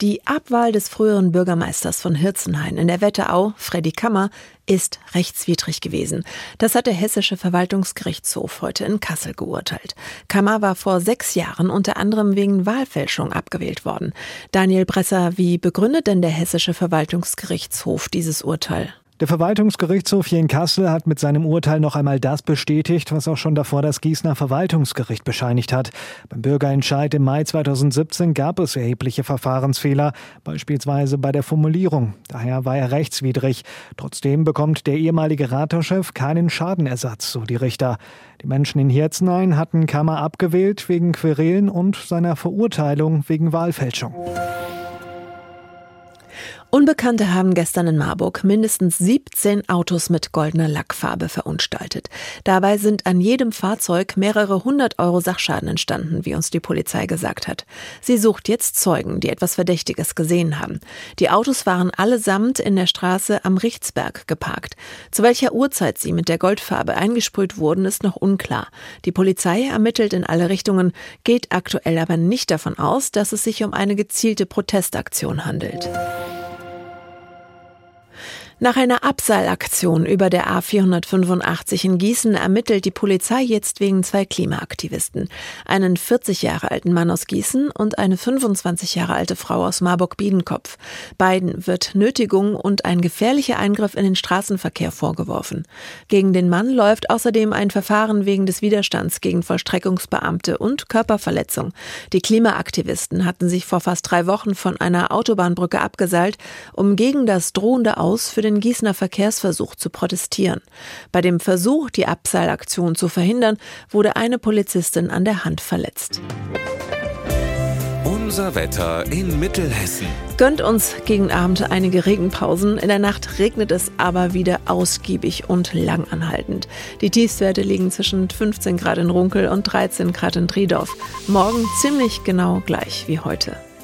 Die Abwahl des früheren Bürgermeisters von Hirzenhain in der Wetterau, Freddy Kammer, ist rechtswidrig gewesen. Das hat der Hessische Verwaltungsgerichtshof heute in Kassel geurteilt. Kammer war vor sechs Jahren unter anderem wegen Wahlfälschung abgewählt worden. Daniel Bresser, wie begründet denn der Hessische Verwaltungsgerichtshof dieses Urteil? Der Verwaltungsgerichtshof hier in Kassel hat mit seinem Urteil noch einmal das bestätigt, was auch schon davor das Gießener Verwaltungsgericht bescheinigt hat. Beim Bürgerentscheid im Mai 2017 gab es erhebliche Verfahrensfehler, beispielsweise bei der Formulierung. Daher war er rechtswidrig. Trotzdem bekommt der ehemalige Ratauschef keinen Schadenersatz, so die Richter. Die Menschen in Hirzenhain hatten Kammer abgewählt wegen Querelen und seiner Verurteilung wegen Wahlfälschung. Unbekannte haben gestern in Marburg mindestens 17 Autos mit goldener Lackfarbe verunstaltet. Dabei sind an jedem Fahrzeug mehrere hundert Euro Sachschaden entstanden, wie uns die Polizei gesagt hat. Sie sucht jetzt Zeugen, die etwas Verdächtiges gesehen haben. Die Autos waren allesamt in der Straße am Richtsberg geparkt. Zu welcher Uhrzeit sie mit der Goldfarbe eingesprüht wurden, ist noch unklar. Die Polizei ermittelt in alle Richtungen, geht aktuell aber nicht davon aus, dass es sich um eine gezielte Protestaktion handelt. Nach einer Abseilaktion über der A485 in Gießen ermittelt die Polizei jetzt wegen zwei Klimaaktivisten. Einen 40 Jahre alten Mann aus Gießen und eine 25 Jahre alte Frau aus Marburg-Biedenkopf. Beiden wird Nötigung und ein gefährlicher Eingriff in den Straßenverkehr vorgeworfen. Gegen den Mann läuft außerdem ein Verfahren wegen des Widerstands gegen Vollstreckungsbeamte und Körperverletzung. Die Klimaaktivisten hatten sich vor fast drei Wochen von einer Autobahnbrücke abgeseilt, um gegen das drohende Aus für den den Gießener Verkehrsversuch zu protestieren. Bei dem Versuch, die Abseilaktion zu verhindern, wurde eine Polizistin an der Hand verletzt. Unser Wetter in Mittelhessen. Gönnt uns gegen Abend einige Regenpausen. In der Nacht regnet es aber wieder ausgiebig und langanhaltend. Die Tiefstwerte liegen zwischen 15 Grad in Runkel und 13 Grad in Driedorf. Morgen ziemlich genau gleich wie heute.